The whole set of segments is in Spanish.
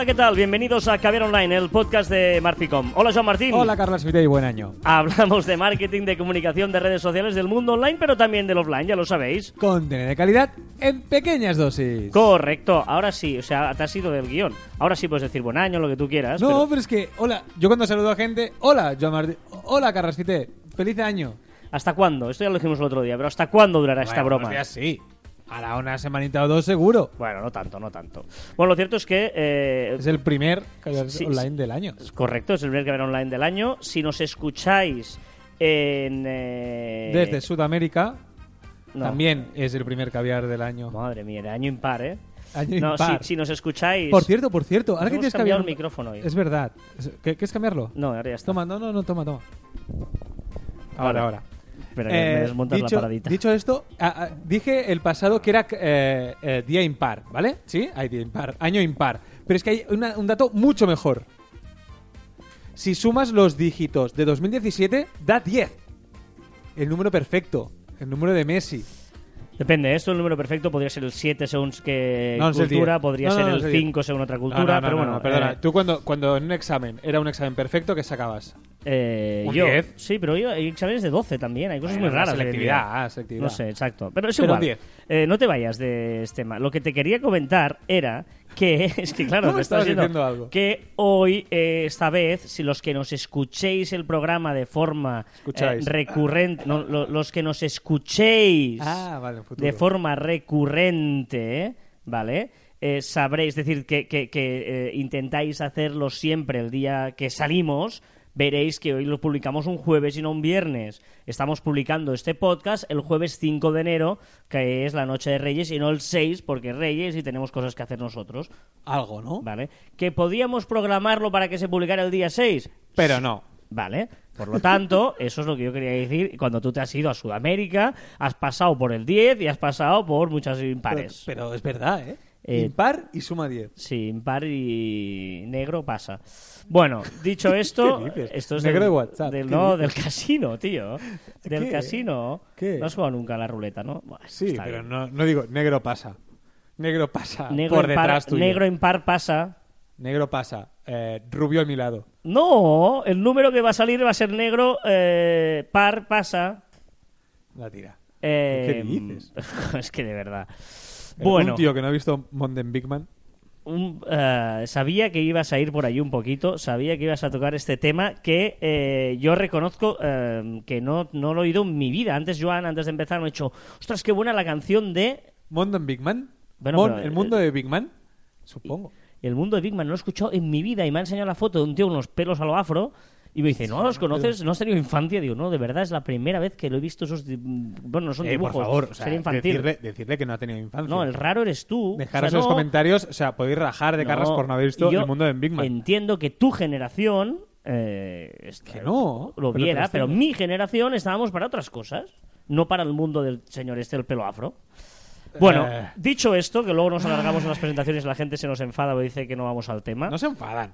Hola, ¿qué tal? Bienvenidos a Caviar Online, el podcast de Marficom. Hola, Joan Martín. Hola, Carlos y buen año. Hablamos de marketing, de comunicación, de redes sociales, del mundo online, pero también del offline, ya lo sabéis. Contenido de calidad en pequeñas dosis. Correcto, ahora sí, o sea, te has ido del guion. Ahora sí puedes decir buen año, lo que tú quieras. No, pero- pero... es que, hola, yo cuando saludo a gente, hola, Joan Martín, hola, Carlos feliz año. ¿Hasta cuándo? Esto ya lo dijimos el otro día, pero ¿hasta cuándo durará esta Bueno, broma? días sí. Hará una semanita o dos seguro. Bueno, no tanto, no tanto. Bueno, lo cierto es que... eh, Es el primer Sí, online del año. es correcto, es el primer Caviar Online del año. Si nos escucháis en... eh, Desde Sudamérica, no. también es el primer caviar del año. Madre mía, de año impar, ¿eh? Año no, si, impar. si nos escucháis... Por cierto, por cierto, ahora que tienes cambiado caviar... el micrófono hoy. Es verdad. Es- ¿Qué- ¿Quieres cambiarlo? No, ahora ya está. Toma, no, no, no, toma, toma. Ahora, ahora. Espera, que me Eh, desmontas dicho, la paradita. dicho esto, dije el pasado que era eh, eh, día impar, ¿vale? Sí, hay día impar, año impar. Pero es que hay una- un dato mucho mejor. Si sumas los dígitos de 2017, da 10. El número perfecto, el número de Messi. Depende, esto el número perfecto podría ser el 7 según qué No, cultura, 10. podría No, ser el es el 10. 5 según otra cultura, pero no, bueno, no, perdona. eh, Tú cuando, cuando en un examen era un examen perfecto, ¿qué sacabas? Eh, un yo, 10. sí, pero yo, hay exámenes de 12 también, hay cosas Bueno, muy raras. selectividad, ah, selectividad. No sé, exacto. Pero es Pero un igual. 10. Eh, no te vayas de este tema. Lo que te quería comentar era que, es que claro, te estás diciendo diciendo algo. que hoy, eh, esta vez, si los que nos escuchéis el programa de forma Escucháis. recurrente, no, lo- los que nos escuchéis Ah, vale, de forma recurrente, ¿vale? Eh, sabréis, es decir, que, que- que, eh, intentáis hacerlo siempre el día que salimos, veréis que hoy lo publicamos un jueves y no un viernes. Estamos publicando este podcast el jueves 5 de enero, que es la noche de Reyes, y no el 6, porque es Reyes y tenemos cosas que hacer nosotros, Algo, ¿no? ¿vale? Que podíamos programarlo para que se publicara el día 6, Pero no. Vale. Por lo tanto, eso es lo que yo quería decir. Cuando tú te has ido a Sudamérica, has pasado por el 10 y has pasado por muchas impares. Pero, pero es verdad, ¿eh? Eh, Impar y suma 10. Sí, impar y negro pasa. Bueno, dicho esto, esto es Negro del, de WhatsApp, del- ¿qué no, dices? del casino, tío. Del ¿Qué? casino. ¿Qué? No has jugado nunca a la ruleta, ¿no? Sí, pero no, no digo negro pasa. Negro pasa negro, por impar, detrás tuyo. negro impar pasa. Negro pasa. Eh, rubio a mi lado. No, el número que va a salir va a ser negro, eh, par pasa. La tira. ¿Qué dices? es que de verdad. Eh, Bueno, Un tío que no ha visto Monden Big Man. un- eh, sabía que ibas a ir por ahí un poquito, sabía que ibas a tocar este tema que eh, yo reconozco eh, que no, no lo he oído en mi vida. Antes, Joan, antes de empezar, me ha dicho, ostras, qué buena la canción de Monden Big Man. Bueno, Mon- pero, el mundo de Big Man. Supongo. El mundo de Big Man. No lo he escuchado en mi vida y me ha enseñado la foto de un tío con unos pelos a lo afro. Y me dice, ¿no los conoces? ¿No has tenido infancia? Digo, no, de verdad es la primera vez que lo he visto esos... Bueno, no son Eh, dibujos, por favor, o sea, serie infantil. Decirle, decirle que no ha tenido infancia. No, el raro eres tú. Dejaros O sea, en los no- comentarios, o sea, podéis rajar de No, por no haber visto el mundo de Big Man. Entiendo que tu generación eh, Que no, lo pero viera, las pero mi generación estábamos para otras cosas, no para el mundo del señor este del pelo afro. Bueno, Eh. dicho esto, que luego nos alargamos en las presentaciones y la gente se nos enfada o dice que no vamos al tema. No se enfadan.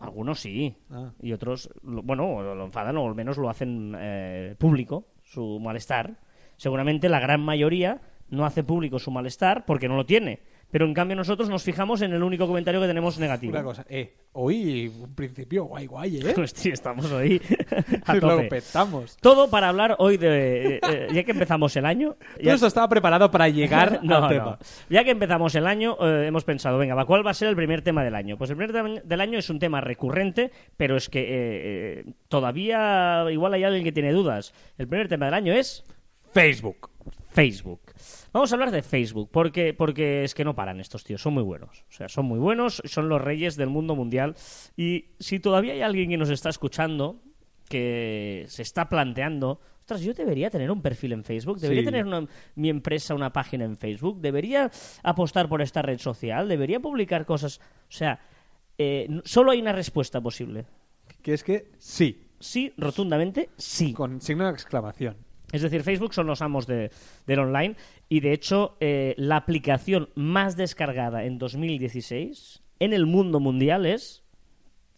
Algunos sí, Ah. y otros, bueno, lo enfadan o al menos lo hacen eh, público, su malestar. Seguramente la gran mayoría no hace público su malestar porque no lo tiene. Pero en cambio nosotros nos fijamos en el único comentario que tenemos negativo. Una cosa, eh, hoy un principio guay guay, ¿eh? Hostia, estamos ahí a Lo tope. petamos. Todo para hablar hoy de... eh, eh, ya que empezamos el año... Todo ya- esto estaba preparado para llegar no, al no. tema. Ya que empezamos el año, eh, hemos pensado, venga, va, ¿cuál va a ser el primer tema del año? Pues el primer tema del año es un tema recurrente, pero es que todavía igual hay alguien que tiene dudas. El primer tema del año es Facebook. Facebook. Vamos a hablar de Facebook, porque, porque es que no paran estos tíos, son muy buenos. O sea, son muy buenos, son los reyes del mundo mundial. Y si todavía hay alguien que nos está escuchando, que se está planteando, ostras, yo debería tener un perfil en Facebook, debería Sí. tener una- mi empresa una página en Facebook, debería apostar por esta red social, debería publicar cosas. O sea, eh, solo hay una respuesta posible. Que es que sí, Sí, rotundamente sí. con signo de exclamación. Es decir, Facebook son los amos de- del online y de hecho eh, la aplicación más descargada en 2016 en el mundo mundial es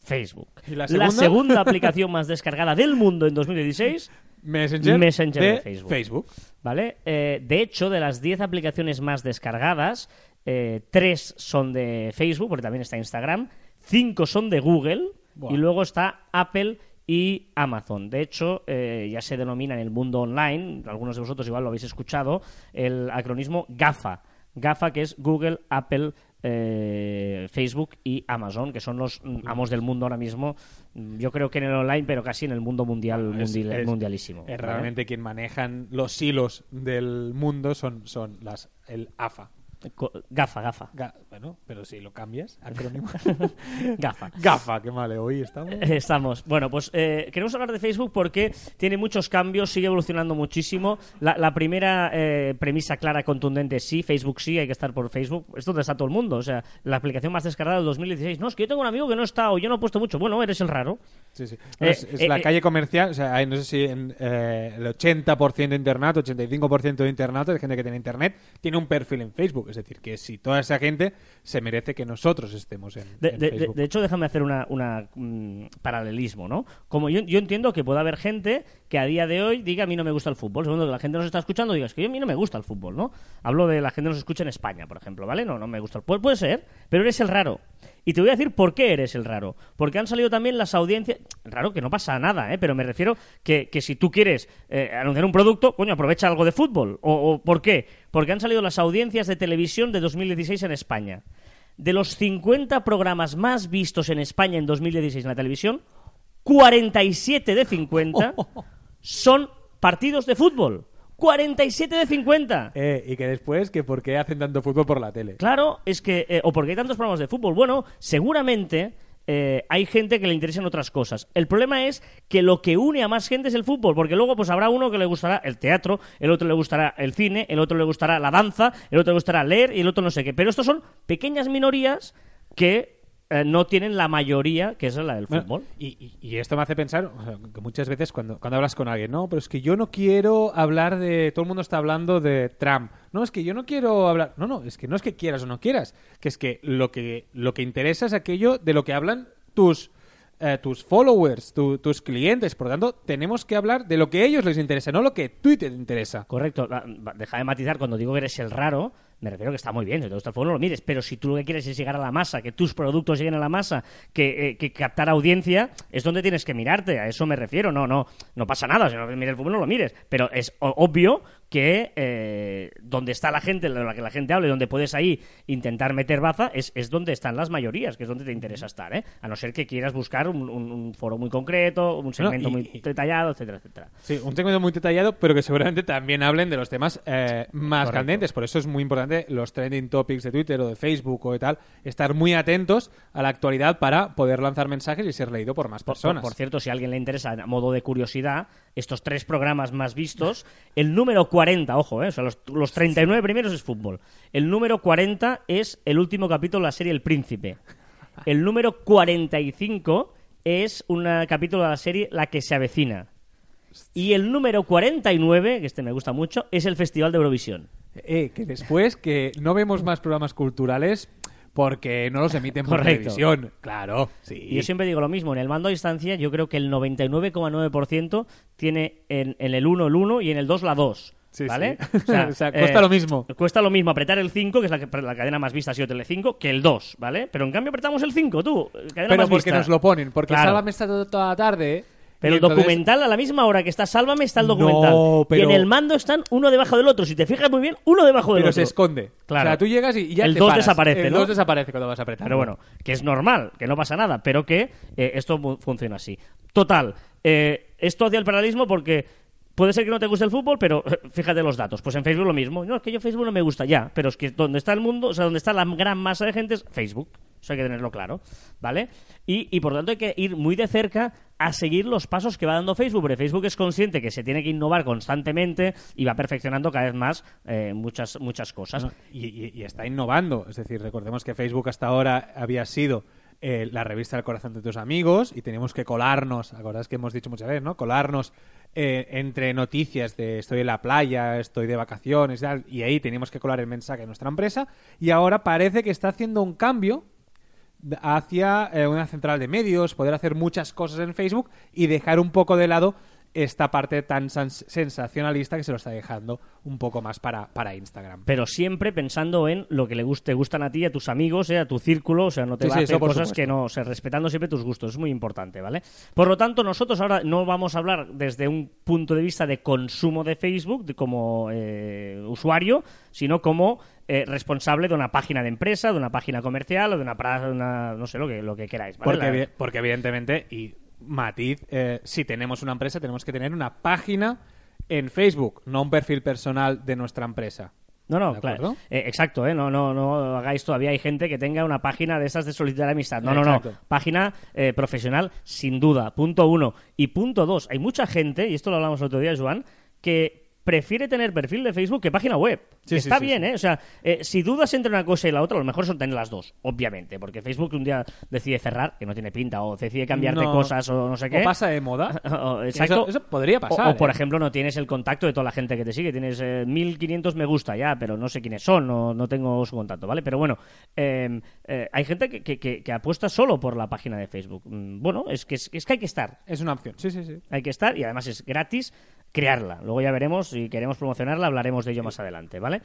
Facebook. ¿Y la segunda? segunda aplicación más descargada del mundo en 2016 Messenger, Messenger de de Facebook. Facebook. ¿Vale? Eh, de hecho, de las 10 aplicaciones más descargadas, eh, tres son de Facebook, porque también está Instagram, cinco son de Google Buah. y luego está Apple y Amazon. De hecho, eh, ya se denomina en el mundo online, algunos de vosotros igual lo habéis escuchado, el acronismo GAFA. GAFA, que es Google, Apple, eh, Facebook y Amazon, que son los mm, amos del mundo ahora mismo. Mm, Yo creo que en el online, pero casi en el mundo mundial, Es- mundial- es- mundialísimo. Realmente quien manejan los hilos del mundo son, son las el AFA. Gafa, gafa. Ga- bueno, pero si lo cambias, acrónimo. Gafa. GAFA, qué mal, hoy estamos. Estamos. Bueno, pues eh, queremos hablar de Facebook porque tiene muchos cambios, sigue evolucionando muchísimo. La, la primera eh, premisa clara, contundente, sí, Facebook sí, hay que estar por Facebook. Es donde está todo el mundo. O sea, la aplicación más descargada del 2016. No, es que yo tengo un amigo que no está o yo no he puesto mucho. Bueno, eres el raro. Sí, sí. No, Eh, es es eh, la eh, calle comercial, o sea, hay, no sé si en, eh, el 80% de internet, 85% de internet, de gente que tiene internet, tiene un perfil en Facebook. Es decir, que si toda esa gente se merece que nosotros estemos en, De, en de- de- Facebook. de hecho, déjame hacer una, una, mm, paralelismo, ¿no? Como yo, yo entiendo que puede haber gente que a día de hoy diga a mí no me gusta el fútbol. Segundo, que la gente nos está escuchando diga es que a mí no me gusta el fútbol, ¿no? Hablo de la gente que nos escucha en España, por ejemplo, ¿vale? No, no me gusta el fútbol. Puede ser, pero eres el raro. Y te voy a decir por qué eres el raro. Porque han salido también las audiencias... Raro que no pasa nada, ¿eh? Pero me refiero que, que si tú quieres eh, anunciar un producto, coño, aprovecha algo de fútbol. O, o ¿Por qué? Porque han salido las audiencias de televisión de 2016 en España. De los 50 programas más vistos en España en 2016 en la televisión, 47 de 50 son partidos de fútbol. 47 de 50. Eh, y que después, que por qué hacen tanto fútbol por la tele. Claro, es que. eh, o porque hay tantos programas de fútbol. Bueno, seguramente. Eh, hay gente que le interesan otras cosas. El problema es que lo que une a más gente es el fútbol, porque luego pues habrá uno que le gustará el teatro, el otro le gustará el cine, el otro le gustará la danza, el otro le gustará leer y el otro no sé qué. Pero estos son pequeñas minorías que eh, no tienen la mayoría, que es la del Bueno, fútbol. y, y- y esto me hace pensar o sea, que muchas veces cuando, cuando hablas con alguien, no, pero es que yo no quiero hablar de. Todo el mundo está hablando de Trump. No, es que yo no quiero hablar. No, no, es que no es que quieras o no quieras. Que es que lo que, lo que interesa es aquello de lo que hablan tus. eh, tus followers, tu- tus clientes, por lo tanto, tenemos que hablar de lo que a ellos les interesa, no lo que ti te interesa. Correcto. Deja de matizar cuando digo que eres el raro. Me refiero que está muy bien, si te gusta el fútbol no lo mires, pero si tú lo que quieres es llegar a la masa, que tus productos lleguen a la masa, que, eh, que captar audiencia, es donde tienes que mirarte, a eso me refiero. No, no, no pasa nada, si no mirar el fútbol no lo mires, pero es obvio que eh, donde está la gente, de la que la gente habla y donde puedes ahí intentar meter baza, es, es donde están las mayorías, que es donde te interesa estar, ¿eh? A no ser que quieras buscar un, un- un foro muy concreto, un segmento y- muy detallado, etcétera, etcétera. Sí, un segmento muy detallado, pero que seguramente también hablen de los temas eh, más Correcto. candentes. Por eso es muy importante los trending topics de Twitter o de Facebook o de tal, estar muy atentos a la actualidad para poder lanzar mensajes y ser leído por más personas. por- por cierto, si a alguien le interesa, a modo de curiosidad, estos tres programas más vistos, el número 40, ojo, eh, o sea, los, los 39 primeros es fútbol. El número 40 es el último capítulo de la serie El Príncipe. El número 45 es un capítulo de la serie La que se avecina. Y el número 49, que este me gusta mucho, es el Festival de Eurovisión. Eh, que después que no vemos más programas culturales porque no los emiten por Correcto. televisión. Claro, sí. Y yo siempre digo lo mismo, en el mando a distancia yo creo que el 99,9% tiene en, en el 1 el 1 y en el 2 la 2. Sí, ¿Vale? sí. O sea, cuesta lo mismo. Cuesta lo mismo apretar el 5, que es la, que- la cadena más vista ha sido Telecinco, que el 2, ¿vale? Pero en cambio apretamos el 5, tú. cadena Pero más porque vista. nos lo ponen, porque Claro. Sálvame está to- toda la tarde. Pero y el entonces- documental, a la misma hora que está Sálvame, está el No, documental. Y pero- en el mando están uno debajo del otro. Si te fijas muy bien, uno debajo del Pero otro. se esconde. Claro. O sea, tú llegas y y ya El te 2 paras. desaparece, El ¿no? 2 desaparece cuando vas a apretar. Pero bueno, que es normal, que no pasa nada, pero que eh, esto funciona así. Total, eh, esto hacia el paralelismo porque puede ser que no te guste el fútbol, pero eh, fíjate los datos. Pues en Facebook lo mismo. No, es que yo Facebook no me gusta ya, pero es que donde está el mundo, o sea, donde está la gran masa de gente es Facebook. Eso hay que tenerlo claro, ¿vale? Y, y por tanto hay que ir muy de cerca a seguir los pasos que va dando Facebook, porque Facebook es consciente que se tiene que innovar constantemente y va perfeccionando cada vez más eh, muchas, muchas cosas. Y, y- está innovando. Es decir, recordemos que Facebook hasta ahora había sido eh, la revista del corazón de tus amigos y teníamos que colarnos, acordáis que hemos dicho muchas veces, ¿no? Colarnos eh, entre noticias de estoy en la playa, estoy de vacaciones y tal, y ahí teníamos que colar el mensaje de nuestra empresa y ahora parece que está haciendo un cambio hacia eh, una central de medios, poder hacer muchas cosas en Facebook y dejar un poco de lado esta parte tan sensacionalista que se lo está dejando un poco más para, para Instagram. Pero siempre pensando en lo que le guste, te gustan a ti, a tus amigos, eh, a tu círculo, o sea, no te Sí, va sí, a hacer cosas supuesto. que no, o sea, respetando siempre tus gustos, es muy importante, ¿vale? Por lo tanto, nosotros ahora no vamos a hablar desde un punto de vista de consumo de Facebook, de como eh, usuario, sino como eh, responsable de una página de empresa, de una página comercial o de una, una- no sé, lo que, lo que queráis, ¿vale? Porque, La- porque evidentemente, y matiz, eh, si tenemos una empresa tenemos que tener una página en Facebook, no un perfil personal de nuestra empresa. No, no, ¿De claro. Eh, exacto, ¿eh? No, no, no hagáis todavía. Hay gente que tenga una página de esas de solicitar amistad. No, no, no. Página eh, profesional, sin duda. Punto uno. Y punto dos. Hay mucha gente, y esto lo hablamos el otro día, Joan, que prefiere tener perfil de Facebook que página web. Sí, Está sí, bien, sí. ¿eh? O sea, eh, si dudas entre una cosa y la otra, lo mejor son tener las dos, obviamente. Porque Facebook un día decide cerrar, que no tiene pinta, o decide cambiarte No. cosas o no sé qué. O pasa de moda. O- Exacto. Eso, eso podría pasar. O, o, por ¿eh? ejemplo, no tienes el contacto de toda la gente que te sigue. Tienes eh, 1500 me gusta ya, pero no sé quiénes son, no, no tengo su contacto, ¿vale? Pero bueno, eh, eh, hay gente que, que- que- que apuesta solo por la página de Facebook. Mm, Bueno, es que, es, es que hay que estar. Es una opción. Sí, sí, sí. Hay que estar y además es gratis crearla. Luego ya veremos si queremos promocionarla, hablaremos de ello más adelante, ¿vale?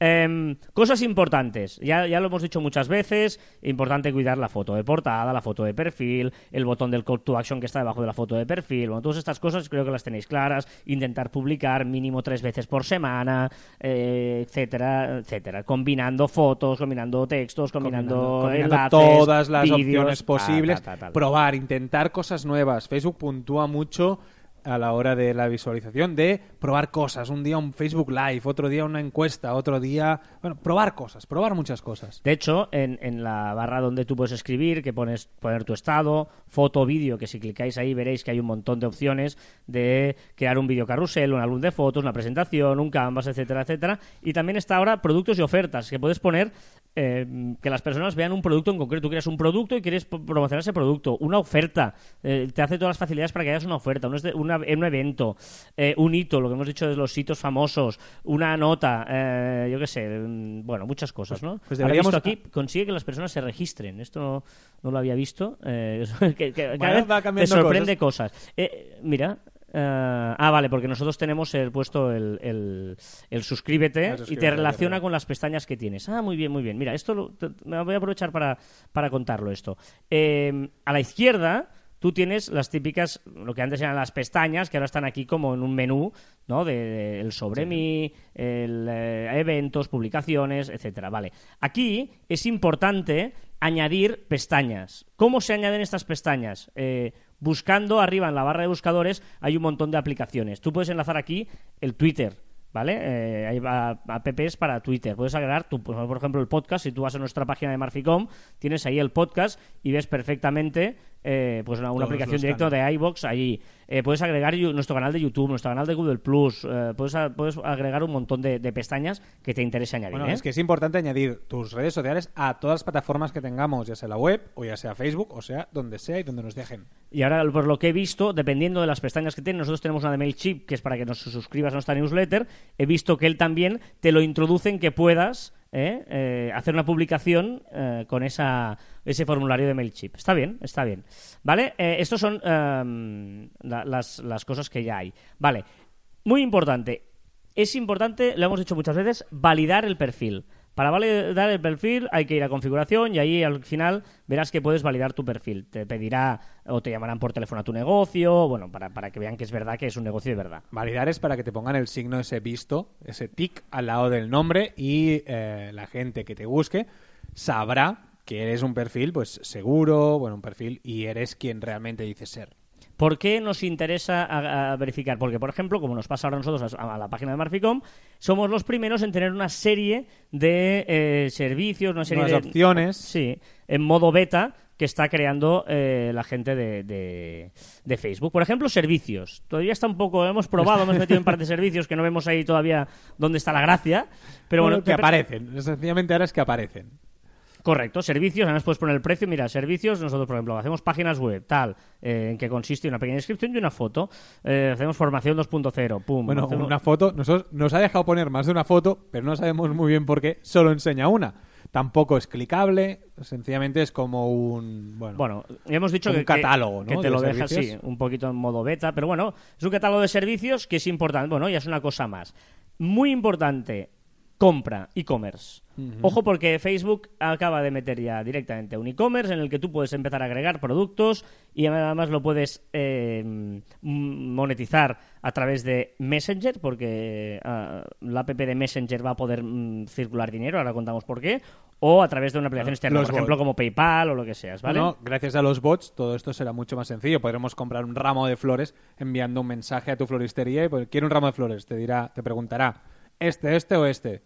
Em, cosas importantes, ya, ya lo hemos dicho muchas veces, importante cuidar la foto de portada, la foto de perfil, el botón del call to action que está debajo de la foto de perfil, bueno, todas estas cosas creo que las tenéis claras, intentar publicar mínimo tres veces por semana, eh, etcétera, etcétera, combinando fotos, combinando textos, combinando, Combinando enlaces, todas las vídeos, opciones posibles, tal. probar, intentar cosas nuevas. Facebook puntúa mucho a la hora de la visualización de probar cosas. Un día un Facebook Live, otro día una encuesta, otro día... Bueno, probar cosas, probar muchas cosas. De hecho, en, en la barra donde tú puedes escribir, que pones poner tu estado, foto, vídeo, que si clicáis ahí veréis que hay un montón de opciones de crear un vídeo carrusel, un álbum de fotos, una presentación, un canvas, etcétera, etcétera. Y también está ahora productos y ofertas, que puedes poner eh, que las personas vean un producto en concreto. Tú creas un producto y quieres promocionar ese producto. Una oferta. eh, te hace todas las facilidades para que hagas una oferta. Un, una- un evento. eh, un hito, lo que hemos dicho de los hitos famosos. Una nota. eh, yo qué sé. mm, Bueno, muchas cosas, ¿no? pues he deberíamos- visto aquí consigue que las personas se registren. Esto no, no lo había visto. Eh, que, que cada vez va te sorprende cosas. Mira. Eh, ah, vale, porque nosotros tenemos el, puesto el, el, el suscríbete El y te relaciona con las pestañas que tienes. Ah, muy bien, muy bien. Mira, esto lo- te- me voy a aprovechar para, para contarlo esto. Eh, a la izquierda tú tienes las típicas, lo que antes eran las pestañas, que ahora están aquí como en un menú, ¿no? De, de- el sobre mí, el, eh, eventos, publicaciones, etcétera. Vale. Aquí es importante añadir pestañas. ¿Cómo se añaden estas pestañas? Eh, buscando arriba en la barra de buscadores hay un montón de aplicaciones. Tú puedes enlazar aquí el Twitter. ¿Vale? Eh, hay apps para Twitter. Puedes agregar, tu, por ejemplo, el podcast. Si tú vas a nuestra página de Marficom, tienes ahí el podcast y ves perfectamente eh, pues una, aplicación directa de iBox allí. Eh, puedes agregar nuestro canal de YouTube, nuestro canal de Google Plus. eh, puedes, a- puedes agregar un montón de, de pestañas que te interese añadir. Bueno, ¿eh? es que es importante añadir tus redes sociales a todas las plataformas que tengamos, ya sea la web o ya sea Facebook, o sea donde sea y donde nos dejen. Y ahora, por lo que he visto, dependiendo de las pestañas que tiene, nosotros tenemos una de MailChimp, que es para que nos suscribas a nuestra newsletter. He visto que él también te lo introduce en que puedas ¿eh? Eh, hacer una publicación eh, con esa, ese formulario de MailChimp. Está bien, está bien. ¿Vale? Eh, estos son em, la- las, las cosas que ya hay. Vale. Muy importante. Es importante, lo hemos dicho muchas veces, validar el perfil. Para validar el perfil hay que ir a configuración y ahí al final verás que puedes validar tu perfil. Te pedirá o te llamarán por teléfono a tu negocio, bueno, para, para que vean que es verdad que es un negocio de verdad. Validar es para que te pongan el signo ese visto, ese tic al lado del nombre y eh, la gente que te busque sabrá que eres un perfil pues seguro, bueno, un perfil y eres quien realmente dices ser. ¿Por qué nos interesa a- a verificar? Porque, por ejemplo, como nos pasa ahora a nosotros a, a la página de Marficom, somos los primeros en tener una serie de eh, servicios, una serie Nuevas de opciones. Sí, en modo beta que está creando eh, la gente de, de- de Facebook. Por ejemplo, servicios. Todavía está un poco, hemos probado, hemos metido un par de servicios que no vemos ahí todavía dónde está la gracia. Pero bueno, que te- aparecen. Sencillamente ahora es que aparecen. Correcto, servicios, además puedes poner el precio. Mira, servicios, nosotros, por ejemplo, hacemos páginas web, tal, eh, en que consiste una pequeña descripción y una foto. Eh, hacemos formación 2.0, pum. Bueno, hacemos- una foto, nosotros, nos ha dejado poner más de una foto, pero no sabemos muy bien por qué, solo enseña una. Tampoco es clicable, sencillamente es como un... Bueno, Bueno, hemos dicho Un que, catálogo, ¿no? que te de lo deja así, un poquito en modo beta, pero bueno, es un catálogo de servicios que es importante. Bueno, ya es una cosa más. Muy importante, compra, e-commerce. Ojo porque Facebook acaba de meter ya directamente un e-commerce en el que tú puedes empezar a agregar productos y además lo puedes eh, m- monetizar a través de Messenger porque ah, la app de Messenger va a poder mm, circular dinero, ahora contamos por qué, o a través de una aplicación externa, los por ejemplo bots. como PayPal o lo que seas, ¿vale? No, gracias a los bots todo esto será mucho más sencillo. Podremos comprar un ramo de flores enviando un mensaje a tu floristería y pues, quiero un ramo de flores. Te dirá, te preguntará, este, este o este.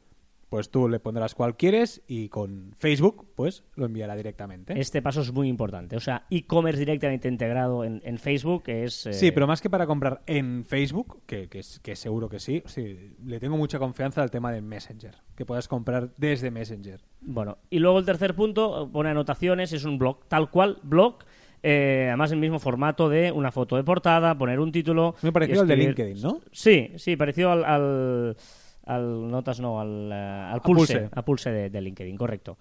Pues tú le pondrás cual quieres y con Facebook pues lo enviará directamente. Este paso es muy importante. O sea, e-commerce directamente integrado en, en Facebook es... eh, Sí, pero más que para comprar en Facebook, que, que, seguro que sí, sí, le tengo mucha confianza al tema de Messenger, que puedas comprar desde Messenger. Bueno, y luego el tercer punto, pone anotaciones, es un blog, tal cual, blog, eh, además el mismo formato de una foto de portada, poner un título... Muy y parecido al de LinkedIn, ¿no? Sí, sí, parecido al... al al notas no, al, eh, al pulse, Pulse. a pulse de, de LinkedIn, correcto.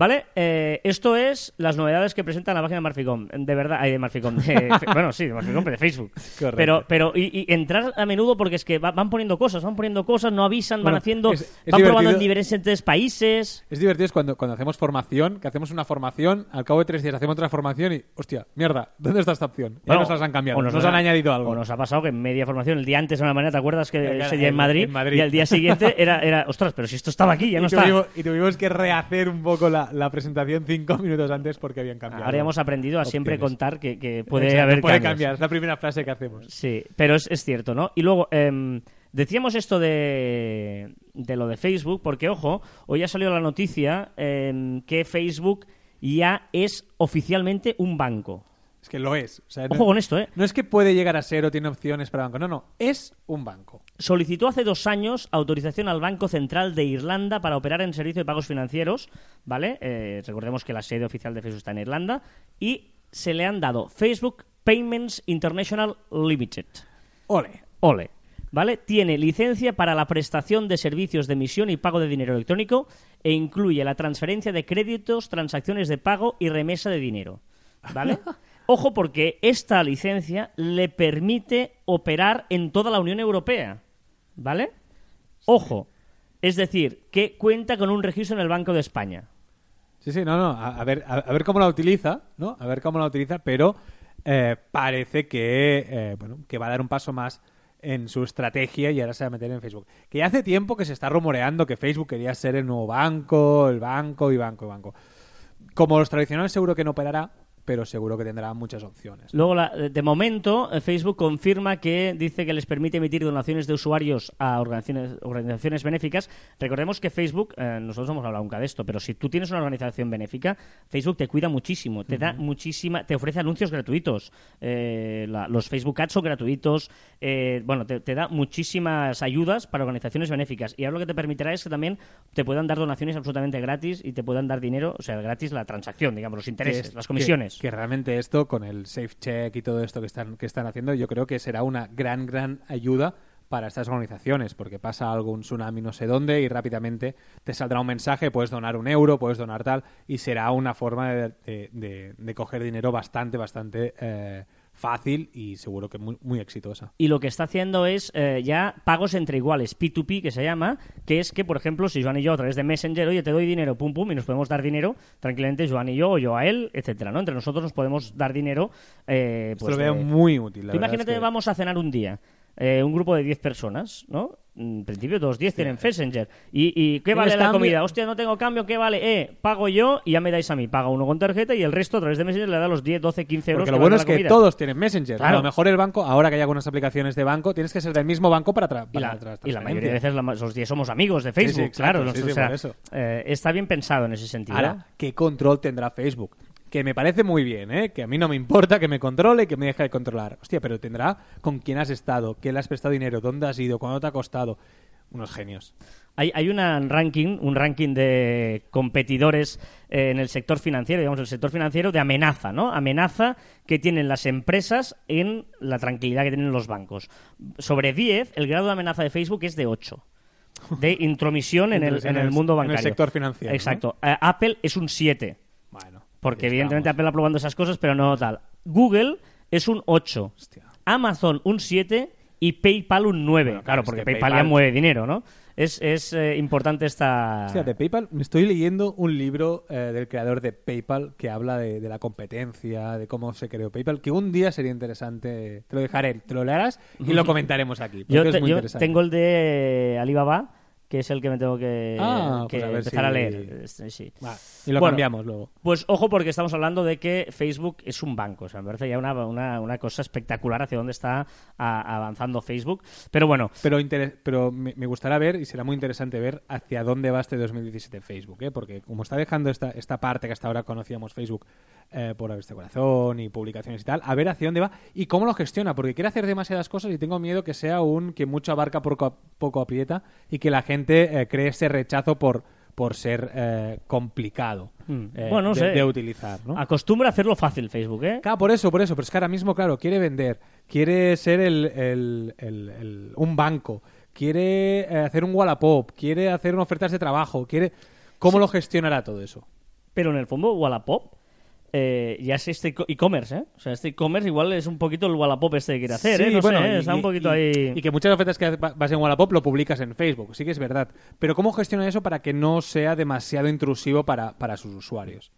¿Vale? Eh, esto es las novedades que presenta la página de Marficom. De verdad, hay de Marficom. de bueno, sí, de Marficom, pero de Facebook. Correcto. Pero, pero y, y entrar a menudo porque es que va- van poniendo cosas, van poniendo cosas, no avisan, van haciendo, es- es van probando en diferentes países. Es divertido es cuando, cuando hacemos formación, que hacemos una formación, al cabo de tres días hacemos otra formación y, hostia, mierda, ¿dónde está esta opción? Ya Bueno, nos las han cambiado, o nos, nos han ha- añadido algo. O nos ha pasado que en media formación, el día antes de una manera, ¿te acuerdas que ese día en en- Madrid, en Madrid. Y al día siguiente era, era, ostras, pero si esto estaba aquí, ya no y, está. tuvimos, y tuvimos que rehacer un poco la, la presentación cinco minutos antes porque habían cambiado. Ahora ya hemos aprendido a siempre contar que, que puede Exacto, haber puede cambios. cambiar, es la primera frase que hacemos. Sí, pero es, es cierto, ¿no? Y luego, em, decíamos esto de, de lo de Facebook, porque, ojo, hoy ha salido la noticia em, que Facebook ya es oficialmente un banco. Que lo es. O sea, no, Ojo con esto, ¿eh? no es que puede llegar a ser o tiene opciones para banco, no, no, es un banco. solicitó hace dos años autorización al Banco Central de Irlanda para operar en servicio de pagos financieros, ¿vale? Eh, recordemos que la sede oficial de Facebook está en Irlanda y se le han dado Facebook Payments International Limited. Ole. Ole. ¿Vale? Tiene licencia para la prestación de servicios de emisión y pago de dinero electrónico e incluye la transferencia de créditos, transacciones de pago y remesa de dinero. ¿Vale? Ojo porque esta licencia le permite operar en toda la Unión Europea. ¿Vale? Ojo. Es decir, que cuenta con un registro en el Banco de España. Sí, sí, no, no, a, ver, a, a ver cómo la utiliza, ¿no? A ver cómo la utiliza, pero eh, parece que, eh, bueno, que va a dar un paso más en su estrategia y ahora se va a meter en Facebook. Que ya hace tiempo que se está rumoreando que Facebook quería ser el nuevo banco, el banco y banco y banco. Como los tradicionales seguro que no operará, pero seguro que tendrá muchas opciones. Luego, la- de momento, eh, Facebook confirma que dice que les permite emitir donaciones de usuarios a organizaciones, organizaciones benéficas. Recordemos que Facebook, eh, nosotros hemos hablado nunca de esto, pero si tú tienes una organización benéfica, Facebook te cuida muchísimo, te da muchísima, te ofrece anuncios gratuitos. Eh, la- los Facebook Ads son gratuitos, eh, bueno, te, te da muchísimas ayudas para organizaciones benéficas. Y ahora lo que te permitirá es que también te puedan dar donaciones absolutamente gratis y te puedan dar dinero, o sea, gratis la transacción, digamos, los intereses, es- las comisiones. Que, realmente esto, con el safe check y todo esto que están, que están haciendo, yo creo que será una gran, gran ayuda para estas organizaciones, porque pasa algún tsunami no sé dónde y rápidamente te saldrá un mensaje, puedes donar un euro, puedes donar tal, y será una forma de, de- de- de coger dinero bastante, bastante eh, fácil y seguro que muy, muy exitosa. y lo que está haciendo es eh, ya pagos entre iguales, P2P que se llama, que es que, por ejemplo, si Joan y yo a través de Messenger, oye, te doy dinero, pum, pum, y nos podemos dar dinero tranquilamente, Joan y yo, o yo a él, etcétera, ¿no? Entre nosotros nos podemos dar dinero. Eh, Esto pues, lo veo muy útil. la Tú imagínate, es que- vamos a cenar un día. Eh, un grupo de 10 personas, ¿no? En principio, todos 10 tienen Messenger. ¿Y, y qué vale ¿Tienes la cambio? comida? Hostia, no tengo cambio, ¿qué vale? Eh, pago yo y ya me dais a mí. Paga uno con tarjeta y el resto a través de Messenger le da los 10, 12, 15 euros. Porque lo que bueno es que comida. todos tienen Messenger. Claro. A lo mejor el banco, ahora que hay algunas aplicaciones de banco, tienes que ser del mismo banco para, tra- Y para la, y la mayoría de veces la los 10 somos amigos de Facebook, sí, exacto, claro. sí, o sea, eso. eh, está bien pensado en ese sentido. Ahora, ¿qué control tendrá Facebook? Que me parece muy bien, ¿eh? Que a mí no me importa que me controle y que me deje de controlar. Hostia, pero tendrá con quién has estado, quién le has prestado dinero, dónde has ido, cuándo te ha costado. Unos genios. Hay, hay una ranking, un ranking de competidores eh, en el sector financiero, digamos, el sector financiero de amenaza, ¿no? Amenaza que tienen las empresas en la tranquilidad que tienen los bancos. Sobre 10, el grado de amenaza de Facebook es de 8. de intromisión en el, en el mundo en el bancario. sector financiero. Exacto. Eh, Apple es un 7. Porque evidentemente. Apple aprobando esas cosas, pero no tal. Google es un 8. Hostia. Amazon un 7 y PayPal un 9. Bueno, claro, es porque que PayPal, ya mueve dinero, ¿no? Es, es eh, importante esta... Hostia, de PayPal, me estoy leyendo un libro eh, del creador de PayPal que habla de, de la competencia, de cómo se creó PayPal, que un día sería interesante. Te lo dejaré, te lo leerás y lo comentaremos aquí. porque Yo, es te- muy yo interesante. tengo el de Alibaba, que es el que me tengo que, Ah, que pues a ver empezar si- a leer. Sí. Y lo Bueno, cambiamos luego. Pues ojo porque estamos hablando de que Facebook es un banco. O sea, me parece ya una, una, una cosa espectacular hacia dónde está a- avanzando Facebook. Pero bueno, Pero, pero me, me gustará ver y será muy interesante ver hacia dónde va este 2017 Facebook, ¿eh? porque como está dejando esta, esta parte que hasta ahora conocíamos Facebook eh, por este corazón y publicaciones y tal, a ver hacia dónde va y cómo lo gestiona, porque quiere hacer demasiadas cosas y tengo miedo que sea un que mucho abarca poco, poco aprieta y que la gente eh, cree ese rechazo por, por ser eh, complicado Mm. eh, Bueno, no de, sé. de utilizar. ¿no? acostumbra a hacerlo fácil Facebook, ¿eh? Claro, por eso, por eso. Pero es que ahora mismo, claro, quiere vender, quiere ser el, el- el- el- un banco, quiere hacer un Wallapop, quiere hacer ofertas de trabajo, quiere... ¿Cómo lo gestionará todo eso? Pero en el fondo, Wallapop eh, ya es este co- e-commerce, ¿eh? O sea, este e-commerce igual es un poquito el Wallapop este que quiere hacer, ¿eh? Sí, No bueno, sé, ¿eh? y- está un poquito y- ahí... Y que muchas ofertas que vas en Wallapop lo publicas en Facebook, sí que es verdad. Pero ¿cómo gestiona eso para que no sea demasiado intrusivo para, para sus usuarios?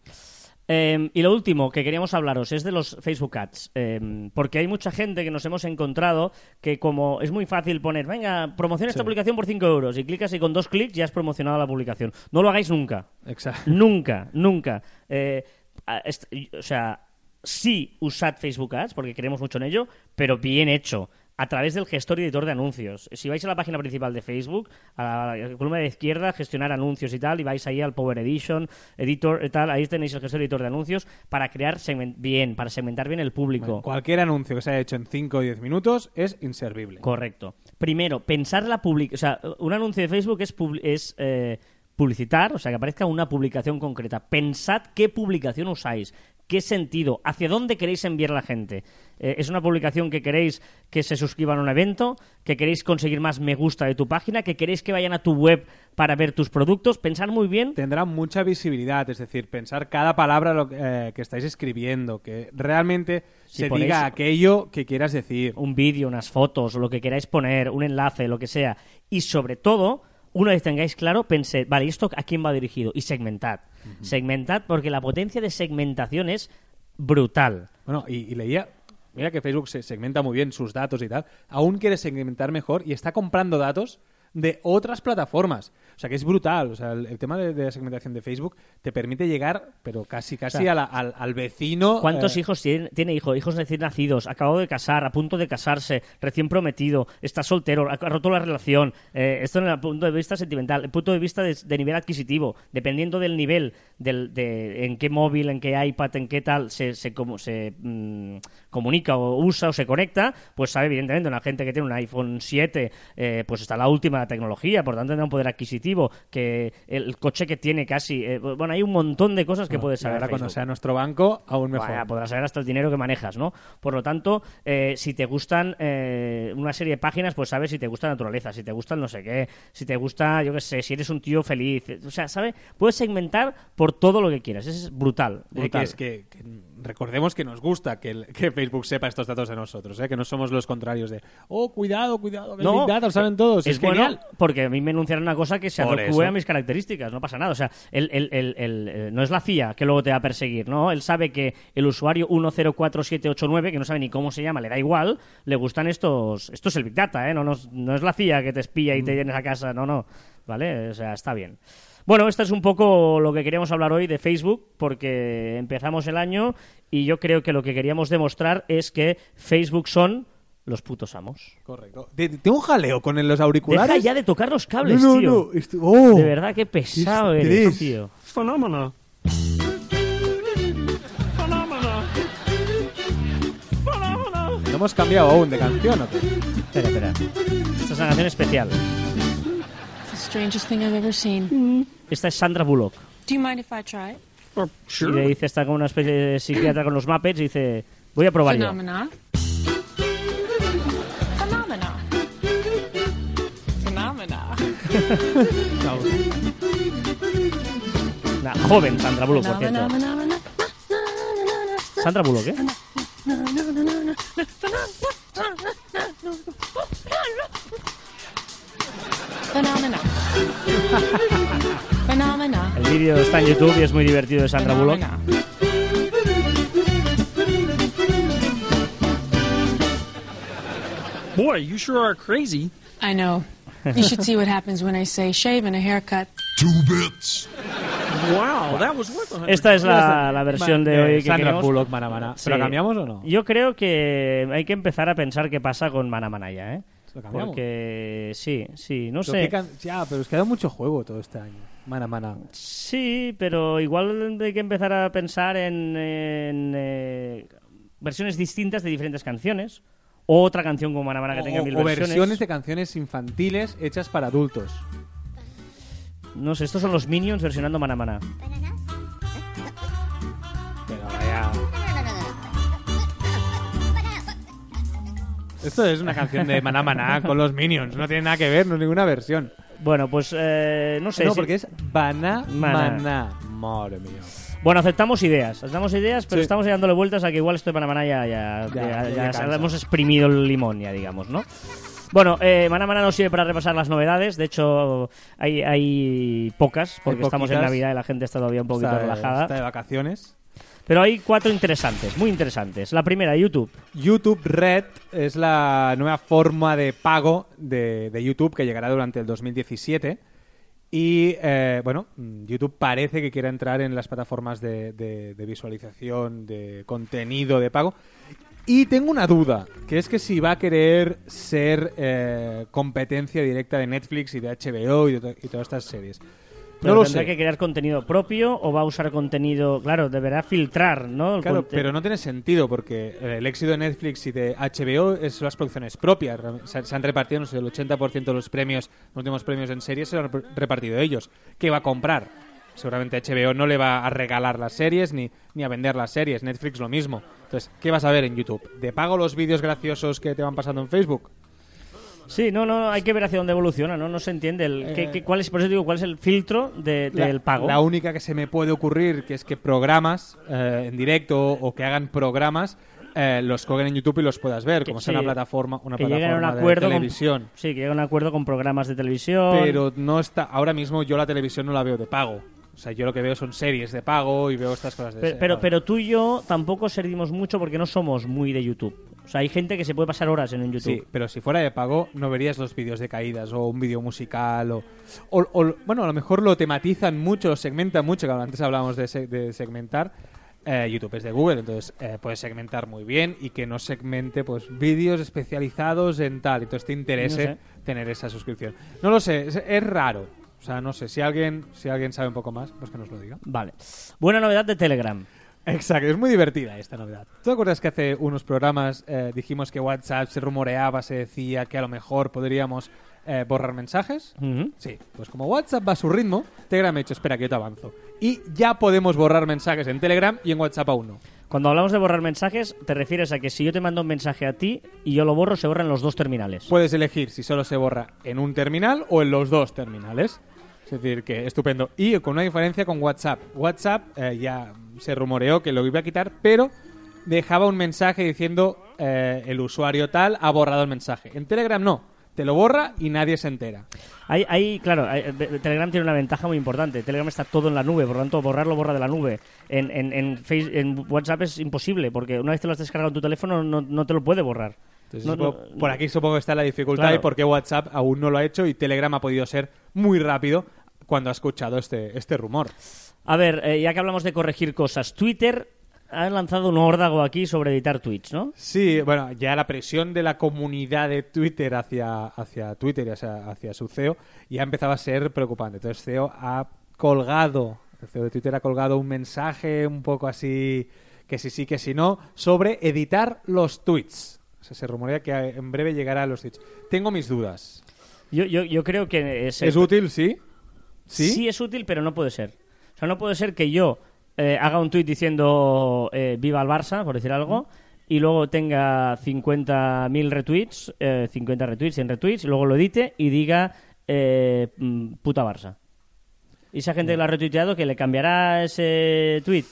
Eh, y lo último que queríamos hablaros es de los Facebook Ads, eh, porque hay mucha gente que nos hemos encontrado que como es muy fácil poner, venga, promociona esta Sí. publicación por 5 euros y clicas y con dos clics ya has promocionado la publicación. No lo hagáis nunca. Exacto. Nunca, nunca. Eh, o sea, sí usad Facebook Ads porque creemos mucho en ello, pero bien hecho. A través del gestor y editor de anuncios. Si vais a la página principal de Facebook, a la columna de izquierda, gestionar anuncios y tal, y vais ahí al Power Edition, Editor y tal, ahí tenéis el gestor y editor de anuncios para crear segment- bien, para segmentar bien el público. Cualquier anuncio que se haya hecho en 5 o 10 minutos es inservible. Correcto. Primero, pensar la public... O sea, un anuncio de Facebook es, es eh, publicitar, o sea, que aparezca una publicación concreta. Pensad qué publicación usáis, qué sentido, hacia dónde queréis enviar a la gente. Eh, ¿Es una publicación que queréis que se suscriban a un evento? ¿Que queréis conseguir más me gusta de tu página? ¿Que queréis que vayan a tu web para ver tus productos? Pensar muy bien tendrá mucha visibilidad, es decir, pensar cada palabra lo que, eh, que estáis escribiendo, que realmente Si se diga aquello que quieras decir. un vídeo, unas fotos, lo que queráis poner, un enlace, lo que sea. Y sobre todo, una vez tengáis claro, pensé, vale, ¿y ¿esto a quién va dirigido? Y segmentad. Segmentad porque la potencia de segmentación es brutal. Bueno, y, y leía, mira que Facebook se segmenta muy bien sus datos y tal, aún quiere segmentar mejor y está comprando datos de otras plataformas. O sea, que es brutal. O sea, el, el tema de, de la segmentación de Facebook te permite llegar, pero casi, casi O sea, a la- al, al vecino. ¿Cuántos eh, hijos tiene, tiene hijo? Hijos recién nacidos, acabado de casar, a punto de casarse, recién prometido, está soltero, ha roto la relación. Eh, esto en el punto de vista sentimental, el punto de vista de, de nivel adquisitivo, dependiendo del nivel, del, de en qué móvil, en qué iPad, en qué tal se, se, como, se mm, comunica o usa o se conecta, pues sabe evidentemente una gente que tiene un iPhone 7, eh, pues está la última tecnología, por tanto tendrá un poder adquisitivo, que el coche que tiene casi, eh, bueno, hay un montón de cosas que puedes saber. ahora cuando sea nuestro banco, aún mejor. Podrás saber hasta el dinero que manejas, ¿no? Por lo tanto, eh, si te gustan eh, una serie de páginas, pues sabes si te gusta naturaleza, si te gustan no sé qué, si te gusta, yo qué sé, si eres un tío feliz. O sea, ¿sabes? Puedes segmentar por todo lo que quieras. Es brutal. Brutal. que es que, que recordemos que nos gusta que, el- que Facebook sepa estos datos de nosotros, ¿eh? que no somos los contrarios de, oh, cuidado, cuidado, que el Big Data lo saben todos, es, bueno genial. porque a mí me enunciaron una cosa que se eso. a mis características, no pasa nada. O sea, el- el- eh, no es la CIA que luego te va a perseguir, ¿no? Él sabe que el usuario 104789, que no sabe ni cómo se llama, le da igual, le gustan estos... Esto es el Big Data, ¿eh? No, no, no es la CIA que te espía y te llenes a casa, no, no. ¿Vale? O sea, está bien. Bueno, esto es un poco lo que queríamos hablar hoy de Facebook, porque empezamos el año y yo creo que lo que queríamos demostrar es que Facebook son los putos amos. Correcto. Te- te- Tengo un jaleo con el- los auriculares. Deja ya de tocar los cables, no, no, tío. no, esto- oh. De verdad, qué pesado Qué eres, estrés. tío. Phenomena. ¿No hemos cambiado aún de canción o qué? Espera, espera. Esta es una canción especial. The strangest thing I've ever seen. Esta es Sandra Bullock. Do you mind if I try it? Y sure. le dice, está como una especie de psiquiatra con los Muppets y dice, voy a probar yo. Phenomena. Phenomena. Phenomena. Una joven Sandra Bullock, por cierto. Sandra Bullock, ¿eh? Phenomena. Phenomena. El vídeo está en YouTube y es muy divertido de Sandra Bullock. Boy, you sure are crazy. I know. You should see what happens when I say shave and a haircut. Wow, that was worth. Esta es la, la versión de hoy que Sandra queremos. Bullock, Mana Mana. Sí. ¿Pero cambiamos o no? Yo creo que hay que empezar a pensar qué pasa con Mana Mana ya, ¿eh? ¿Lo cambiamos? Porque sí, sí, no Pero sé. can- Ya, pero es que ha dado mucho juego todo este año. Mana Mana. Sí, pero igual hay que empezar a pensar en, en, eh, versiones distintas de diferentes canciones. O otra canción como Mana Mana que tenga mil o versiones. versiones de canciones infantiles hechas para adultos. No sé, estos son los Minions versionando Mana Mana. Esto es una canción de Maná Maná con los Minions. No tiene nada que ver, no es ninguna versión. Bueno, pues eh, no sé. no, si- porque es Baná Maná. Maná. Madre mía. Bueno, aceptamos ideas. Aceptamos ideas, pero Sí. estamos dándole vueltas a que igual esto de Mana Mana ya, ya, Ya, ya- ya ya cansa. hemos exprimido el limón, ya digamos, ¿no? Bueno, eh, Mana Mana nos sirve para repasar las novedades. De hecho, hay, hay pocas, porque estamos en poquitas. Navidad y la gente está todavía un poquito Está relajada. está de vacaciones. Pero hay cuatro interesantes, muy interesantes. La primera, YouTube. YouTube Red es la nueva forma de pago de, de YouTube que llegará durante el 2017. Y eh, bueno, YouTube parece que quiere entrar en las plataformas de, de- visualización de contenido de pago. Y tengo una duda, que es que si va a querer ser eh, competencia directa de Netflix y de HBO y de, y todas estas series. Pero no lo tendrá sé. que crear contenido propio o va a usar contenido. Claro, deberá filtrar, ¿no? El Claro, pero no tiene sentido porque eh, el éxito de Netflix y de HBO es las producciones propias. Se, se han repartido, no sé, el 80% de los premios, los últimos premios en series se lo han rep- repartido ellos. ¿Qué va a comprar? Seguramente HBO no le va a regalar las series ni, ni a vender las series. Netflix lo mismo. Entonces, ¿qué vas a ver en YouTube? ¿De pago los vídeos graciosos que te van pasando en Facebook? Sí, no, no, hay que ver hacia dónde evoluciona, ¿no? No se entiende. El, qué- qué- cuál es, por eso digo, cuál es el filtro de- La- del pago. La única que se me puede ocurrir que es que programas eh, en directo o que hagan programas eh, los colguen en YouTube y los puedas ver, Que- como sea una plataforma, una que lleguen a un plataforma acuerdo de con- televisión. Sí, que lleguen a un acuerdo con programas de televisión. Pero no está. Ahora mismo yo la televisión no la veo de pago. O sea, yo lo que veo son series de pago y veo estas cosas de Pero, pero, pero tú y yo tampoco servimos mucho porque no somos muy de YouTube. O sea, hay gente que se puede pasar horas en un YouTube. Sí, pero si fuera de pago no verías los vídeos de caídas o un vídeo musical o, o- o- bueno, a lo mejor lo tematizan mucho, lo segmentan mucho, que antes hablábamos de, se- de segmentar. Eh, YouTube es de Google, entonces eh, puedes segmentar muy bien y que no segmente pues vídeos especializados en tal, entonces te interese No sé. tener esa suscripción. No lo sé, es, es raro. O sea, no sé, si alguien, si alguien sabe un poco más, pues que nos lo diga. Vale. Buena novedad de Telegram. Exacto, es muy divertida esta novedad. ¿Tú te acuerdas que hace unos programas eh, dijimos que WhatsApp se rumoreaba, se decía que a lo mejor podríamos eh, borrar mensajes? Sí, pues como WhatsApp va a su ritmo, Telegram ha hecho, espera que yo te avanzo. Y ya podemos borrar mensajes en Telegram y en WhatsApp aún no. Cuando hablamos de borrar mensajes, te refieres a que si yo te mando un mensaje a ti y yo lo borro, se borran los dos terminales. Puedes elegir si solo se borra en un terminal o en los dos terminales. Es decir, que estupendo. Y con una diferencia con WhatsApp. WhatsApp eh, ya se rumoreó que lo iba a quitar, pero dejaba un mensaje diciendo eh, el usuario tal ha borrado el mensaje. En Telegram no. Te lo borra y nadie se entera. Hay, claro, hay- Telegram tiene una ventaja muy importante. Telegram está todo en la nube, por lo tanto, borrarlo borra de la nube. En, en, en, Face- en WhatsApp es imposible, porque una vez te lo has descargado en tu teléfono, no, no te lo puede borrar. Entonces, No, supongo- no- por aquí supongo que está la dificultad Claro. y por qué WhatsApp aún no lo ha hecho y Telegram ha podido ser muy rápido cuando ha escuchado este, este rumor. A ver, eh, ya que hablamos de corregir cosas, Twitter ha lanzado un órdago aquí sobre editar tweets, ¿no? Sí, bueno, ya la presión de la comunidad de Twitter hacia, hacia Twitter y hacia, hacia su CEO ya empezaba a ser preocupante. Entonces CEO ha colgado, el CEO de Twitter ha colgado un mensaje un poco así, que sí sí, que sí no, sobre editar los tweets. O sea, se rumorea que en breve llegará a los tweets. Tengo mis dudas. Yo, yo, yo creo que es, ¿Es útil? Sí. ¿Sí? Sí es útil, pero no puede ser. O sea, no puede ser que yo eh, haga un tuit diciendo eh, viva el Barça, por decir algo, y luego tenga 50.000 retweets, eh, 50 retweets, 100 retweets, y luego lo edite y diga eh, mm, puta Barça. Y esa gente que lo ha retuiteado, que le cambiará ese tweet.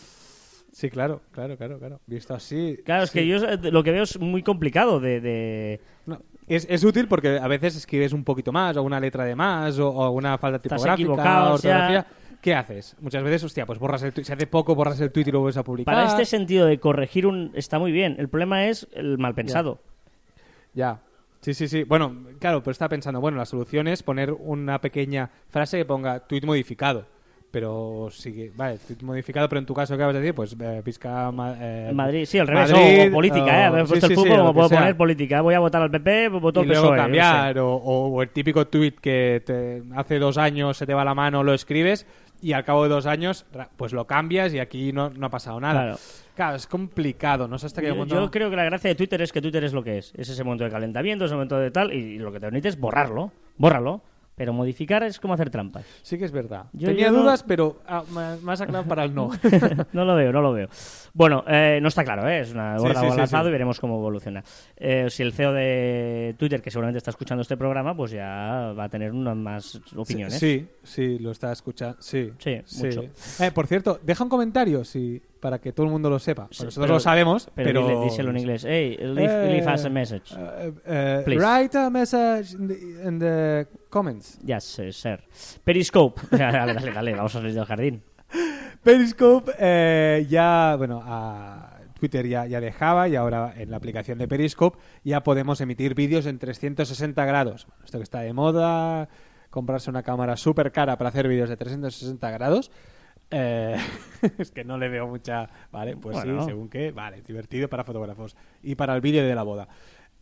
Sí, claro, claro, claro, claro. Visto así. Claro, es que yo lo que veo es muy complicado de... de- No, es, es útil porque a veces escribes un poquito más, o una letra de más, o, o alguna falta tipográfica, ortografía. ya. ¿Qué haces? Muchas veces, hostia, pues borras el tweet. Si hace poco borras el tweet y lo vuelves a publicar. Para este sentido de corregir un... está muy bien. El problema es el mal pensado. Ya. Sí, sí, sí. Bueno, claro, pero estaba pensando, bueno, la solución es poner una pequeña frase que ponga tweet modificado. Pero sigue, vale, modificado, pero en tu caso, ¿qué vas a decir? Pues eh, Pisca ma- eh, Madrid, sí, al revés, Madrid, o, política, ¿eh? Haber puesto sí, el fútbol, como puedo sea. poner política. Voy a votar al PP, voto al luego PSOE. sé. cambiar, o, o- el típico tweet que te- hace dos años se te va la mano, lo escribes y al cabo de dos años pues lo cambias y aquí no, no ha pasado nada. Claro. Claro, es complicado, no sé hasta qué Yo, punto... yo creo que la gracia de Twitter es que Twitter es lo que es. Es ese momento de calentamiento, ese momento de tal, y lo que te permite es borrarlo. Bórralo. Pero modificar es como hacer trampas. Sí que es verdad. Yo- Tenía yo no- dudas, pero ah, has aclarado para el no. no lo veo, no lo veo. Bueno, eh, no está claro, ¿eh? es una gorda sí, sí, sí. y veremos cómo evoluciona. Eh, si el CEO de Twitter, que seguramente está escuchando este programa, pues ya va a tener unas más opiniones. Sí, sí, lo está escuchando. Sí, Sí, mucho. Eh, por cierto, deja un comentario sí, para que todo el mundo lo sepa. Nosotros pero- lo sabemos, Pero, pero. dile- díselo en inglés. Hey, leave, Eh, leave us a message. eh, eh, Please. write a message in the, in the comments. Yes, eh, sir. Periscope. dale, dale, dale, vamos a salir del jardín. Periscope eh, ya, bueno, a Twitter ya, ya dejaba y ahora en la aplicación de Periscope ya podemos emitir vídeos en 360 grados. Esto que está de moda, comprarse una cámara súper cara para hacer vídeos de 360 grados. eh, es que no le veo mucha... Vale, pues Bueno. sí, según qué. Vale, divertido para fotógrafos. Y para el vídeo de la boda.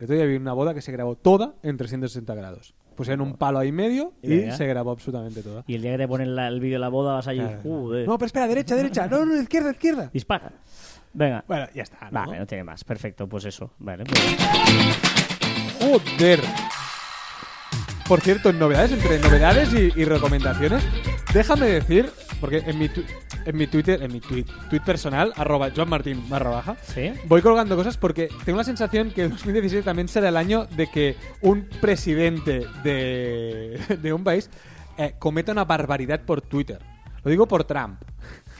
Otro día vi una boda que se grabó toda en 360 grados. Pusieron un palo ahí medio y se grabó absolutamente toda. Y el día que te ponen la- el vídeo de la boda vas allí, Claro. joder, No, pero espera, derecha, derecha. No, no, izquierda, izquierda. dispara. Venga. Bueno, ya está. ¿no? Vale, no tiene más. Perfecto, pues eso. Vale, bien. Joder. Por cierto, en novedades, entre novedades y, y recomendaciones, déjame decir, porque en mi, tu- en mi Twitter, en mi tweet, tweet personal, arroba johnmartin barra baja, ¿Sí? voy colgando cosas porque tengo la sensación que 2017 también será el año de que un presidente de, de un país eh, cometa una barbaridad por Twitter. Lo digo por Trump.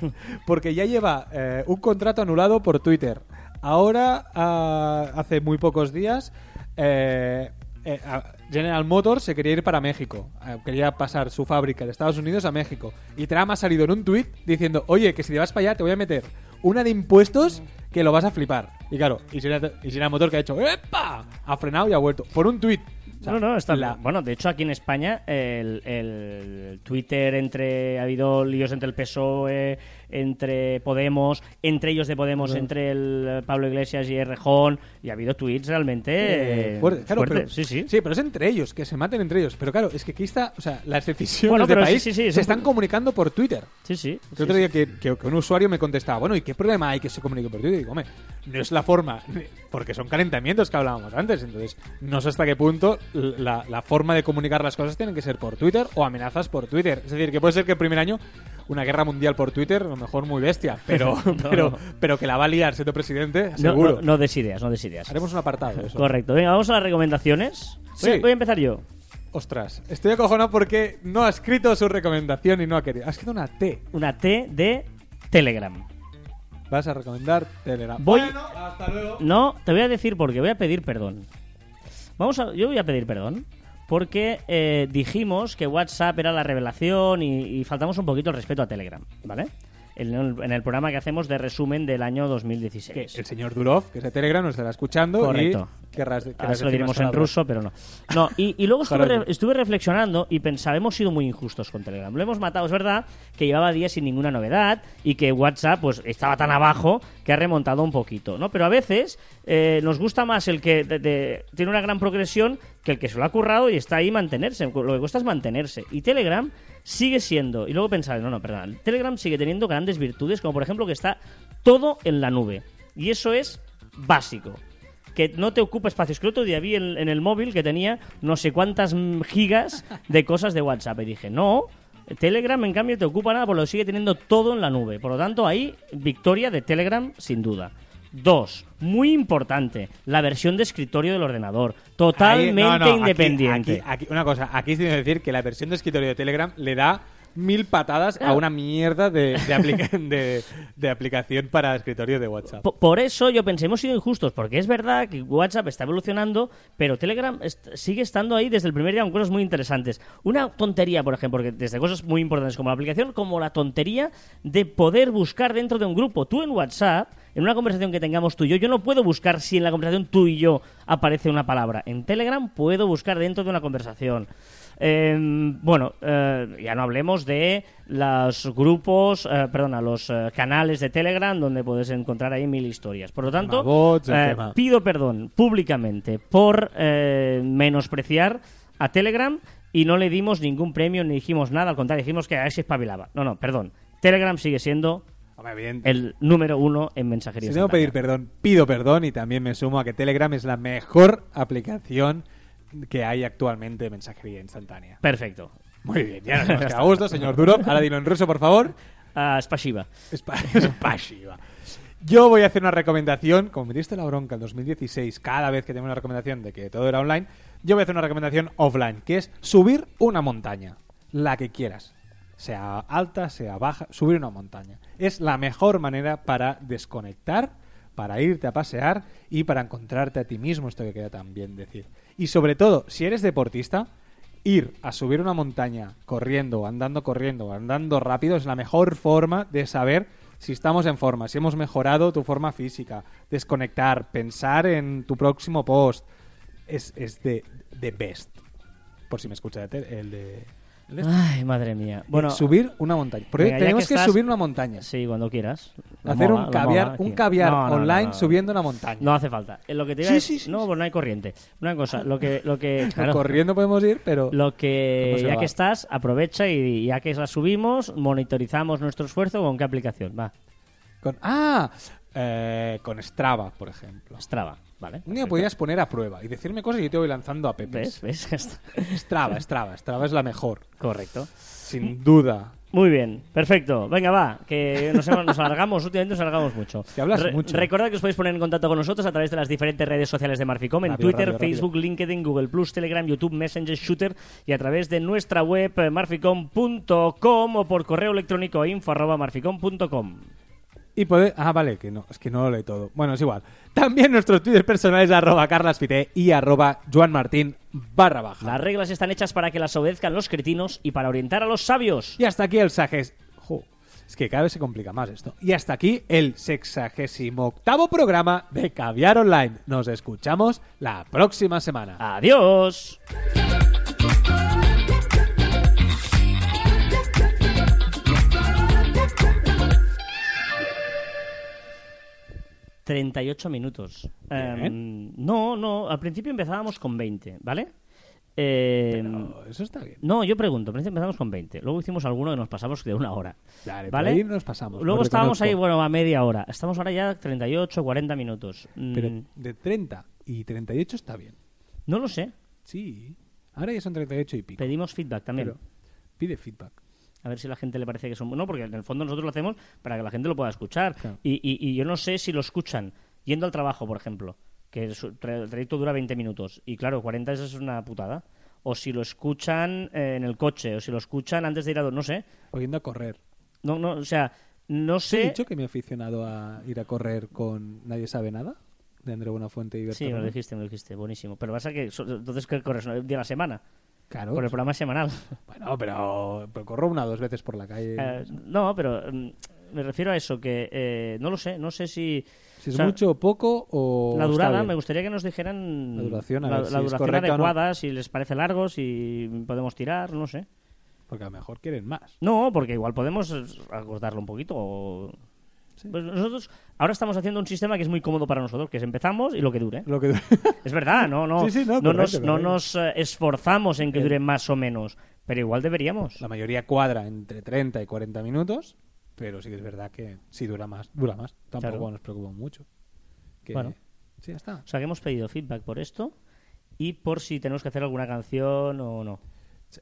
Porque ya lleva eh, un contrato anulado por Twitter. Ahora, ah, hace muy pocos días, eh, eh, General Motors se quería ir para México. Eh, quería pasar su fábrica de Estados Unidos a México. Y Trump ha salido en un tuit diciendo, oye, que si te vas para allá te voy a meter una de impuestos que lo vas a flipar. Y claro, y General, Motors que ha hecho, ¡epa! Ha frenado y ha vuelto. Por un tuit. O sea, no, no, está la- Bueno, de hecho, aquí en España, el, el Twitter entre. Ha habido líos entre el PSOE, entre Podemos, entre ellos de Podemos, entre el eh, Pablo Iglesias y Errejón, y ha habido tweets realmente. Eh, fuerte, claro, fuertes. pero- sí, sí. pero es entre ellos, que se maten entre ellos. Pero claro, es que aquí está, o sea, las decisiones Bueno, sí, país sí, sí, se están comunicando por Twitter. Sí, sí. El sí, otro sí. día que, un usuario me contestaba, bueno, ¿y qué problema hay que se comunique por Twitter? Y digo, hombre, no es la forma, porque son calentamientos que hablábamos antes, entonces no sé hasta qué punto la, la forma de comunicar las cosas tienen que ser por Twitter o amenazas por Twitter. Es decir, que puede ser que el primer año una guerra mundial por Twitter, mejor muy bestia, pero, pero, no. pero que la va a liar siendo presidente, seguro. no, no des ideas, no des ideas. Haremos un apartado eso. Correcto. Venga, vamos a las recomendaciones. Voy, Sí. voy a empezar yo. Ostras, estoy acojonado porque no ha escrito su recomendación y no ha querido. Ha escrito una T. Una T de Telegram. Vas a recomendar Telegram. Voy- Bueno, hasta luego. No, te voy a decir porque voy a pedir perdón. Vamos a, yo voy a pedir perdón porque eh, dijimos que WhatsApp era la revelación y, y faltamos un poquito el respeto a Telegram, ¿vale? En el, en el programa que hacemos de resumen del año Que 2016. el señor Durov, que es de Telegram, nos estará escuchando Correcto. y querrás, Ahora querrás se lo diremos en ruso, pero no. No, y, y luego estuve, re- estuve reflexionando y pensaba, hemos sido muy injustos con Telegram. Lo hemos matado, es verdad, que llevaba días sin ninguna novedad y que WhatsApp pues estaba tan abajo que ha remontado un poquito, ¿no? Pero a veces eh, nos gusta más el que de- de- tiene una gran progresión que el que se lo ha currado y está ahí mantenerse. Lo que cuesta es mantenerse. Y Telegram sigue siendo, y luego pensaba, no, no, perdón, Telegram sigue teniendo grandes virtudes, como por ejemplo que está todo en la nube. Y eso es básico que no te ocupa espacio. Es que el otro día vi en, en el móvil que tenía no sé cuántas gigas de cosas de WhatsApp. Y dije, no, Telegram en cambio te ocupa nada, porque lo sigue teniendo todo en la nube. Por lo tanto, ahí victoria de Telegram sin duda. Dos, muy importante, la versión de escritorio del ordenador, totalmente Ahí- no, no, aquí- independiente. Aquí, aquí- una cosa, aquí tiene que decir que la versión de escritorio de Telegram le da mil patadas a una mierda de, de, aplica- de- de aplicación para escritorio de WhatsApp. Po- Por eso yo pensé, hemos sido injustos, porque es verdad que WhatsApp está evolucionando, pero Telegram est- sigue estando ahí desde el primer día con cosas muy interesantes. Una tontería, por ejemplo, porque desde cosas muy importantes como la aplicación, como la tontería de poder buscar dentro de un grupo. Tú en WhatsApp, en una conversación que tengamos tú y yo, yo no puedo buscar si en la conversación tú y yo aparece una palabra. En Telegram puedo buscar dentro de una conversación. Eh, bueno, eh, ya no hablemos de los grupos, eh, perdona, los eh, canales de Telegram donde puedes encontrar ahí mil historias. Por lo tanto, bots, eh, pido perdón públicamente por eh, menospreciar a Telegram y no le dimos ningún premio ni dijimos nada, al contrario, dijimos que a ese espabilaba. No, no, perdón. Telegram sigue siendo el número uno en mensajería. Si tengo que pedir perdón, pido perdón y también me sumo a que Telegram es la mejor aplicación que hay actualmente de mensajería instantánea. Perfecto. Muy bien, ya nos hemos quedado a gusto, señor Durov. Ahora dilo en ruso, por favor. Ah, Spasiba. Spa- Spasiba. Yo voy a hacer una recomendación, como me diste la bronca en 2016, cada vez que tengo una recomendación de que todo era online, yo voy a hacer una recomendación offline, que es subir una montaña, la que quieras, sea alta, sea baja, subir una montaña. Es la mejor manera para desconectar, para irte a pasear y para encontrarte a ti mismo, esto que queda tan bien decir. Y sobre todo, si eres deportista, ir a subir una montaña corriendo, andando corriendo, andando rápido es la mejor forma de saber si estamos en forma, si hemos mejorado tu forma física, desconectar, pensar en tu próximo post. Es, es de, de best. Por si me escucha el de... de- Ay, madre mía. Bueno, subir una montaña. Porque venga, ya tenemos que, estás- subir una montaña. Sí, cuando quieras. Hacer un caviar, un caviar No, no, no, online no. subiendo una montaña. No hace falta. Eh, Lo que te iba Sí, a- sí, sí, No, pues no hay corriente. Una cosa, lo que, lo que claro, Corriendo podemos ir, pero... lo que ¿Cómo se ya que estás, aprovecha y ya que la subimos, monitorizamos nuestro esfuerzo con qué aplicación. Va, Con, ah, eh, con Strava, por ejemplo. Strava, ¿vale? Un día podrías poner a prueba y decirme cosas y yo te voy lanzando a ¿Ves? pepes. ¿Ves? Está. Strava, Strava, Strava es la mejor, Correcto. sin duda. Muy bien, perfecto. Venga, va, que nos, nos alargamos, últimamente nos alargamos mucho. Que hablas mucho. Recordad que os podéis poner en contacto con nosotros a través de las diferentes redes sociales de Marficom, en Rápido, Twitter, rápido, rápido. Facebook, LinkedIn, Google Plus, Telegram, YouTube, Messenger, Shooter y a través de nuestra web marficom.com o por correo electrónico info arroba marficom.com. Y poder... Ah, vale, que no, es que no lo lee todo. Bueno, es igual. También nuestros twitters personales arroba carlasfite y arroba joanmartin barra baja. Las reglas están hechas para que las obedezcan los cretinos y para orientar a los sabios. Y hasta aquí el sajes... Jo, es que cada vez se complica más esto. Y hasta aquí el sexagésimo octavo programa de Caviar Online. Nos escuchamos la próxima semana. Adiós. ...38 minutos. Em, no, no, al principio empezábamos con 20, ¿vale? Em, Pero eso está bien. no, yo pregunto, al principio empezamos con 20. Luego hicimos alguno que nos pasamos de una hora. Vale, por ¿Vale? ahí nos pasamos, Luego estábamos ahí, bueno, a media hora. Estamos ahora ya 38, 40 minutos. Mm, Pero de 30 y 38 está bien. no lo sé. Sí. Ahora ya son 38 y pico. Pedimos feedback también. Pero pide feedback. A ver si a la gente le parece que son... No, porque en el fondo nosotros lo hacemos para que la gente lo pueda escuchar. Claro. Y, y- y yo no sé si lo escuchan yendo al trabajo, por ejemplo, que el trayecto dura 20 minutos. Y claro, 40 es una putada. O si lo escuchan eh, en el coche, o si lo escuchan antes de ir a... No sé. O yendo a correr. No, no, o sea, no ¿Te he sé... dicho que me he aficionado a ir a correr con Nadie sabe nada? De André Buenafuente y Berto Sí, me lo dijiste, me lo dijiste. Buenísimo. Pero pasa que... Entonces, ¿qué corres? ¿Un día a la semana? Claro. Por el programa semanal. Bueno, pero, pero corro una o dos veces por la calle. Eh, no, pero mm, me refiero a eso, que eh, no lo sé. No sé si... si es o sea, mucho o poco o. La durada, me gustaría que nos dijeran La duración, a la, ver si la es duración correcta o no. adecuada, si les parece largo, si podemos tirar, no sé. Porque a lo mejor quieren más. No, porque igual podemos acortarlo un poquito. o- Pues nosotros ahora estamos haciendo un sistema que es muy cómodo para nosotros, que es empezamos y lo que dure. Lo que... Es verdad, no, no, Sí, sí, no, no correcto, nos, no nos eh, esforzamos en que dure más o menos, pero igual deberíamos. la mayoría cuadra entre 30 y 40 minutos, pero sí que es verdad que si dura más, dura más. Tampoco Claro. nos preocupa mucho. Que... Bueno. Sí, ya está. O sea que hemos pedido feedback por esto y por si tenemos que hacer alguna canción o no.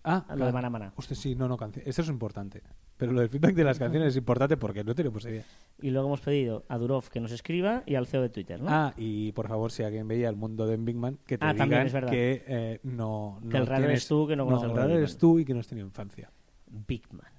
Ah, Lo de Mana Mana. Usted sí, no, no, canción. Eso es importante. Pero lo del feedback de las canciones es importante porque no tenemos idea. Y luego hemos pedido a Durov que nos escriba y al CEO de Twitter, ¿no? Ah, y por favor, si alguien veía el mundo de Big Man, que te Ah, digan es que eh, no, Que el no tienes- eres tú, que no conoces el Big eres tú y que no has tenido infancia. Big Man.